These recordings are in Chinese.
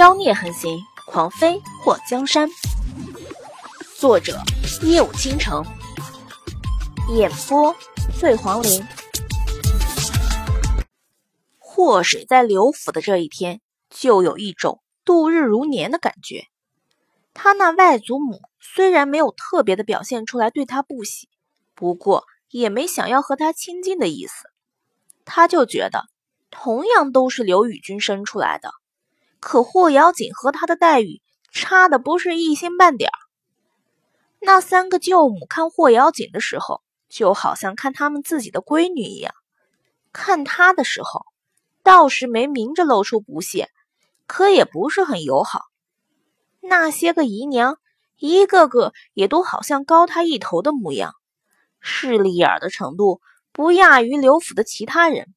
妖孽横行，狂妃祸江山。作者：夜舞倾城，演播：醉黄林。祸水在刘府的这一天，就有一种度日如年的感觉。他那外祖母虽然没有特别的表现出来对他不喜，不过也没想要和他亲近的意思。他就觉得，同样都是刘宇君生出来的。可霍瑶锦和他的待遇差的不是一星半点儿。那三个舅母看霍瑶锦的时候，就好像看他们自己的闺女一样；看他的时候，倒是没明着露出不屑，可也不是很友好。那些个姨娘，一个个也都好像高他一头的模样，势利眼的程度不亚于刘府的其他人。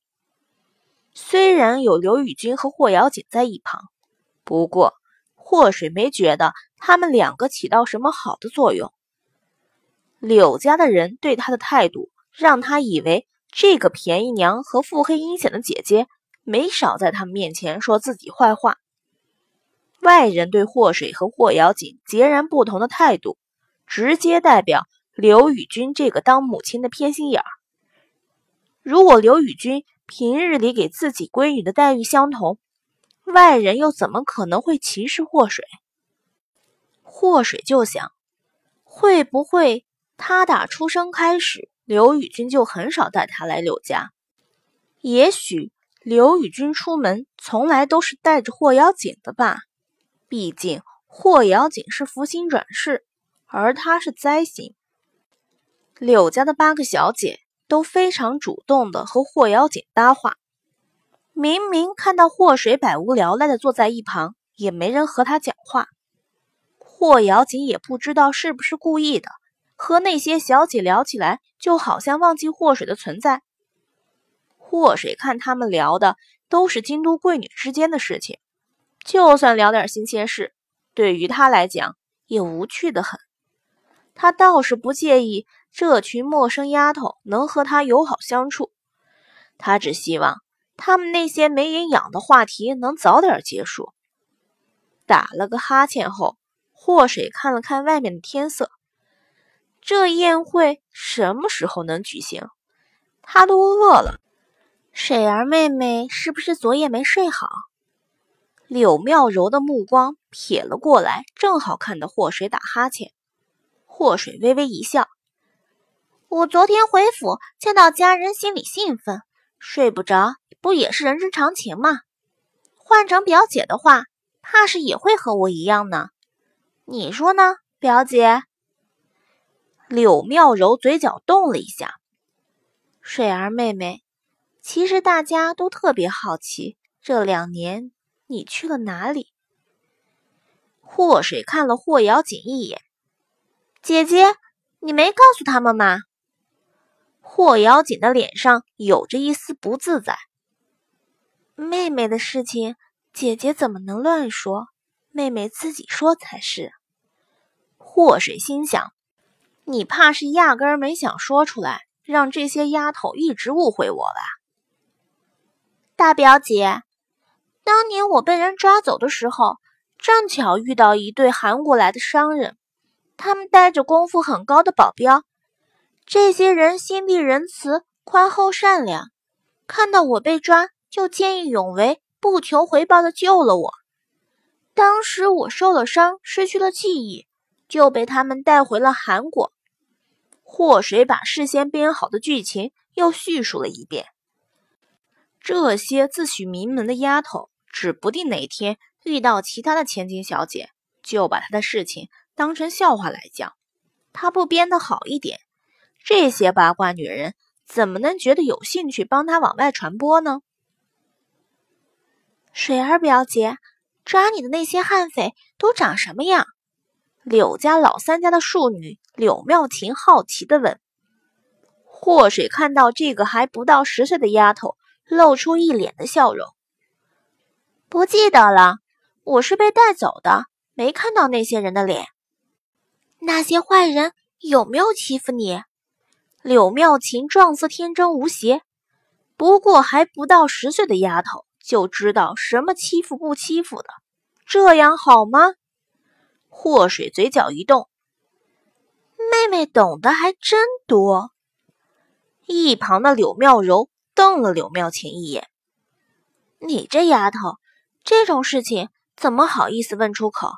虽然有刘宇君和霍瑶锦在一旁。不过，祸水没觉得他们两个起到什么好的作用。柳家的人对他的态度，让他以为这个便宜娘和腹黑阴险的姐姐没少在他们面前说自己坏话。外人对祸水和霍瑶锦截然不同的态度，直接代表刘宇君这个当母亲的偏心眼儿。如果刘宇君平日里给自己闺女的待遇相同，外人又怎么可能会歧视祸水？祸水就想，会不会他打出生开始，刘宇君就很少带他来柳家？也许刘宇君出门从来都是带着霍瑶锦的吧？毕竟霍瑶锦是福星转世，而他是灾星。柳家的八个小姐都非常主动的和霍瑶锦搭话。明明看到霍水百无聊赖的坐在一旁，也没人和他讲话。霍瑶锦也不知道是不是故意的，和那些小姐聊起来，就好像忘记霍水的存在。霍水看他们聊的都是京都贵女之间的事情，就算聊点新鲜事，对于他来讲也无趣的很。他倒是不介意这群陌生丫头能和他友好相处，他只希望。他们那些没营养的话题能早点结束。打了个哈欠后，祸水看了看外面的天色，这宴会什么时候能举行？他都饿了。水儿妹妹是不是昨夜没睡好？柳妙柔的目光瞥了过来，正好看到祸水打哈欠。祸水微微一笑：“我昨天回府见到家人，心里兴奋，睡不着。”不也是人之常情吗？换成表姐的话，怕是也会和我一样呢。你说呢，表姐？柳妙柔嘴角动了一下。水儿妹妹，其实大家都特别好奇，这两年你去了哪里？祸水看了霍瑶锦一眼，姐姐，你没告诉他们吗？霍瑶锦的脸上有着一丝不自在。妹妹的事情，姐姐怎么能乱说？妹妹自己说才是。祸水心想：你怕是压根儿没想说出来，让这些丫头一直误会我吧？大表姐，当年我被人抓走的时候，正巧遇到一对韩国来的商人，他们带着功夫很高的保镖。这些人心地仁慈、宽厚善良，看到我被抓。就见义勇为，不求回报的救了我。当时我受了伤，失去了记忆，就被他们带回了韩国。祸水把事先编好的剧情又叙述了一遍。这些自诩名门的丫头，指不定哪天遇到其他的千金小姐，就把她的事情当成笑话来讲。她不编得好一点，这些八卦女人怎么能觉得有兴趣帮她往外传播呢？水儿表姐，抓你的那些悍匪都长什么样？柳家老三家的庶女柳妙琴好奇的问。祸水看到这个还不到十岁的丫头，露出一脸的笑容。不记得了，我是被带走的，没看到那些人的脸。那些坏人有没有欺负你？柳妙琴状似天真无邪，不过还不到十岁的丫头。就知道什么欺负不欺负的，这样好吗？祸水嘴角一动，妹妹懂得还真多。一旁的柳妙柔瞪了柳妙琴一眼：“你这丫头，这种事情怎么好意思问出口？”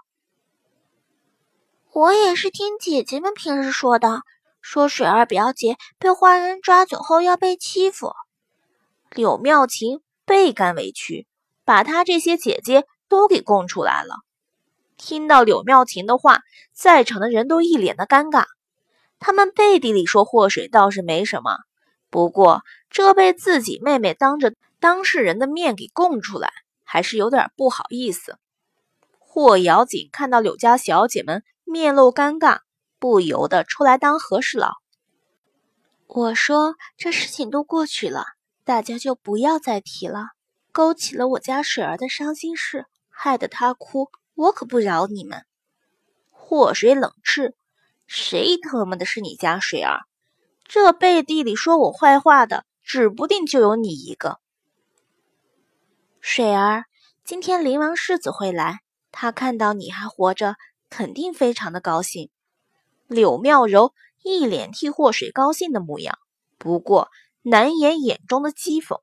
我也是听姐姐们平时说的，说水儿表姐被坏人抓走后要被欺负。柳妙琴倍感委屈，把她这些姐姐都给供出来了。听到柳妙琴的话，在场的人都一脸的尴尬。他们背地里说祸水倒是没什么。不过，这被自己妹妹当着当事人的面给供出来，还是有点不好意思。霍瑶锦看到柳家小姐们面露尴尬，不由得出来当和事佬。我说：“这事情都过去了，大家就不要再提了。勾起了我家水儿的伤心事，害得她哭，我可不饶你们。”祸水冷斥：“谁他妈的是你家水儿？”这背地里说我坏话的，指不定就有你一个。水儿，今天灵王世子会来，他看到你还活着，肯定非常的高兴。柳妙柔一脸替祸水高兴的模样，不过难掩眼中的讥讽。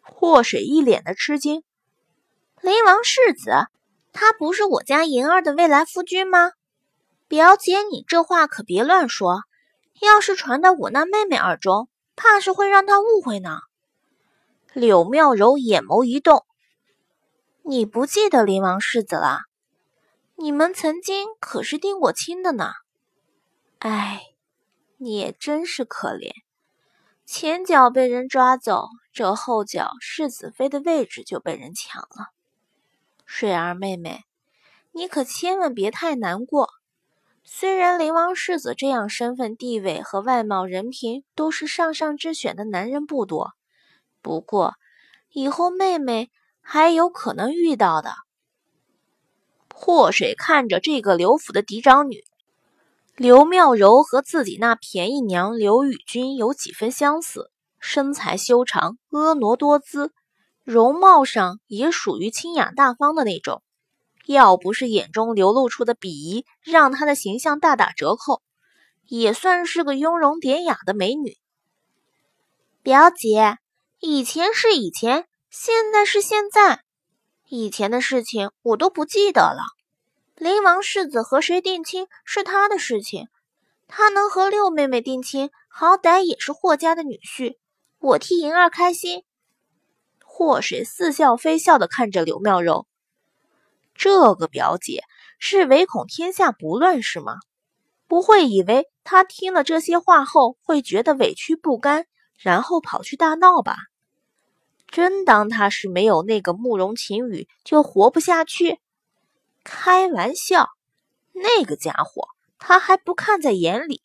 祸水一脸的吃惊：“灵王世子，他不是我家银儿的未来夫君吗？表姐，你这话可别乱说。”要是传到我那妹妹耳中，怕是会让她误会呢。柳妙柔眼眸一动：“你不记得林王世子了？你们曾经可是定过亲的呢。哎，你也真是可怜，前脚被人抓走，这后脚世子妃的位置就被人抢了。水儿妹妹，你可千万别太难过。”虽然灵王世子这样身份地位和外貌人品都是上上之选的男人不多，不过以后妹妹还有可能遇到的。祸水看着这个刘府的嫡长女刘妙柔，和自己那便宜娘刘雨君有几分相似，身材修长，婀娜多姿，容貌上也属于清雅大方的那种。要不是眼中流露出的鄙夷让她的形象大打折扣，也算是个雍容典雅的美女。表姐，以前是以前，现在是现在，以前的事情我都不记得了。灵王世子和谁定亲是他的事情，他能和六妹妹定亲，好歹也是霍家的女婿，我替银儿开心。祸水似笑非笑的看着柳妙柔。这个表姐是唯恐天下不乱是吗？不会以为她听了这些话后会觉得委屈不甘，然后跑去大闹吧？真当她是没有那个慕容晴雨就活不下去？开玩笑，那个家伙他还不看在眼里。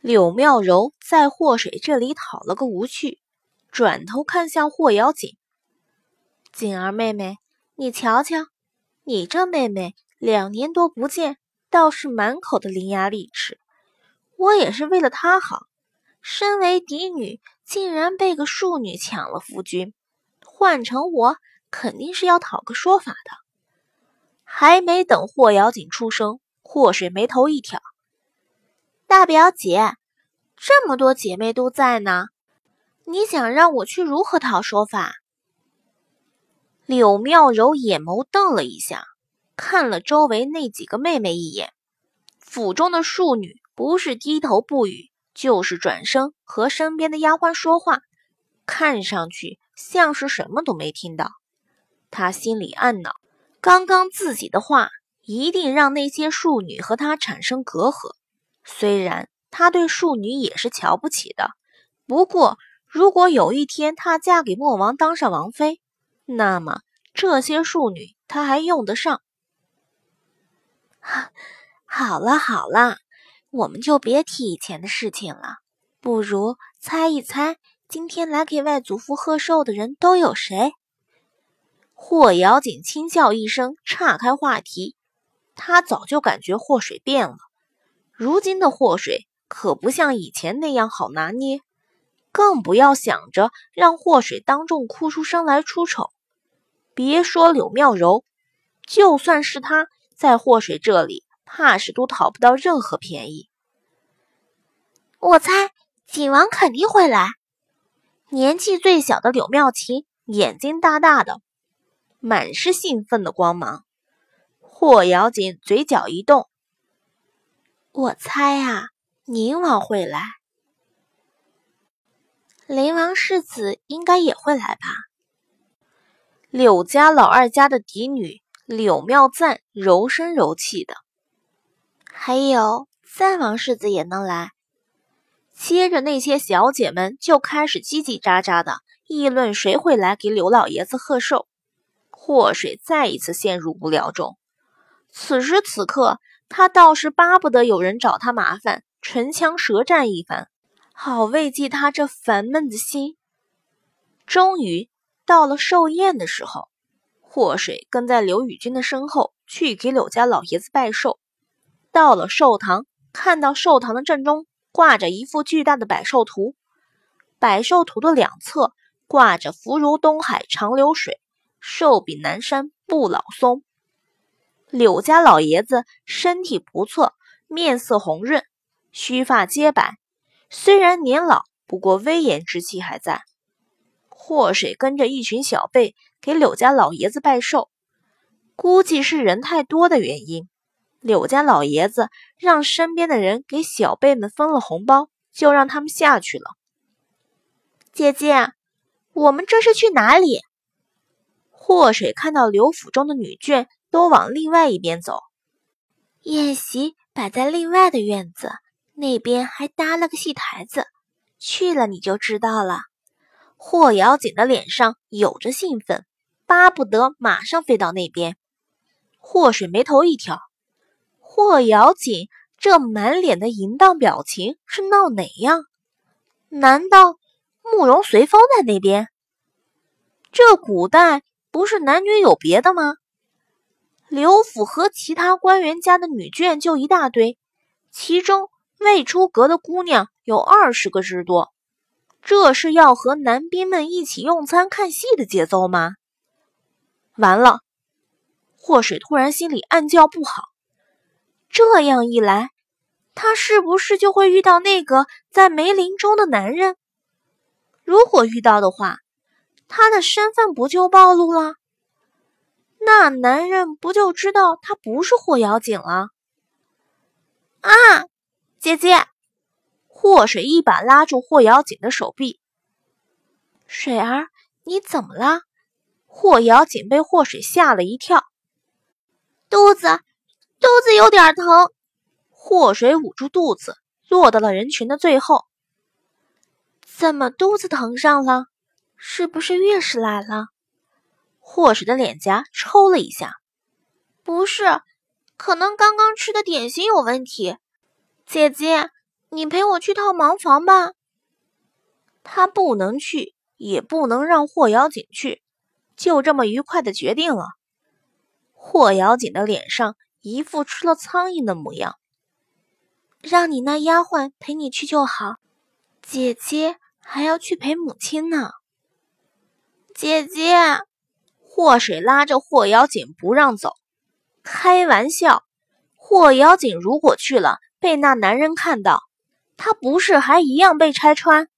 柳妙柔在祸水这里讨了个无趣，转头看向霍瑶锦：“锦儿妹妹，你瞧瞧。”你这妹妹两年多不见，倒是满口的伶牙俐齿。我也是为了她好，身为嫡女，竟然被个庶女抢了夫君，换成我，肯定是要讨个说法的。还没等霍瑶锦出声，霍水眉头一挑：“大表姐，这么多姐妹都在呢，你想让我去如何讨说法？”柳妙柔眼眸瞪了一下，看了周围那几个妹妹一眼。府中的庶女不是低头不语，就是转身和身边的丫鬟说话，看上去像是什么都没听到。她心里暗恼，刚刚自己的话一定让那些庶女和她产生隔阂。虽然她对庶女也是瞧不起的，不过如果有一天她嫁给莫王，当上王妃，那么这些庶女他还用得上？好了好了，我们就别提以前的事情了。不如猜一猜，今天来给外祖父贺寿的人都有谁？霍瑶锦轻笑一声，岔开话题。他早就感觉祸水变了，如今的祸水可不像以前那样好拿捏，更不要想着让祸水当众哭出声来出丑。别说柳妙柔，就算是他在祸水这里，怕是都讨不到任何便宜。我猜景王肯定会来。年纪最小的柳妙琴眼睛大大的，满是兴奋的光芒。霍瑶锦嘴角一动，我猜啊，宁王会来。灵王世子应该也会来吧？柳家老二家的嫡女柳妙赞柔声柔气的，还有三王世子也能来。接着那些小姐们就开始叽叽喳喳的议论谁会来给柳老爷子贺寿。祸水再一次陷入无聊中。此时此刻，他倒是巴不得有人找他麻烦，唇枪舌战一番。好慰藉他这烦闷的心。终于到了寿宴的时候，祸水跟在刘宇君的身后去给柳家老爷子拜寿。到了寿堂，看到寿堂的正中挂着一幅巨大的百寿图，百寿图的两侧挂着“福如东海长流水，寿比南山不老松”。柳家老爷子身体不错，面色红润，须发皆白。虽然年老，不过威严之气还在。祸水跟着一群小辈给柳家老爷子拜寿，估计是人太多的原因。柳家老爷子让身边的人给小辈们分了红包，就让他们下去了。姐姐，我们这是去哪里？祸水看到刘府中的女眷都往另外一边走，宴席摆在另外的院子。那边还搭了个戏台子，去了你就知道了。霍瑶锦的脸上有着兴奋，巴不得马上飞到那边。霍水眉头一挑，霍瑶锦这满脸的淫荡表情是闹哪样？难道慕容随风在那边？这古代不是男女有别的吗？刘府和其他官员家的女眷就一大堆，其中。未出阁的姑娘有二十个之多，这是要和男宾们一起用餐看戏的节奏吗？完了，祸水突然心里暗叫不好。这样一来，他是不是就会遇到那个在梅林中的男人？如果遇到的话，他的身份不就暴露了？那男人不就知道他不是霍瑶锦了？啊！姐姐，霍水一把拉住霍瑶锦的手臂。水儿，你怎么了？霍瑶锦被霍水吓了一跳，肚子，肚子有点疼。霍水捂住肚子，落到了人群的最后。怎么肚子疼上了？是不是月事来了？霍水的脸颊抽了一下。不是，可能刚刚吃的点心有问题。姐姐，你陪我去套茅房吧。他不能去，也不能让霍瑶锦去，就这么愉快的决定了。霍瑶锦的脸上一副吃了苍蝇的模样。让你那丫鬟陪你去就好，姐姐还要去陪母亲呢。姐姐，祸水拉着霍瑶锦不让走。开玩笑，霍瑶锦如果去了。被那男人看到，他不是还一样被拆穿？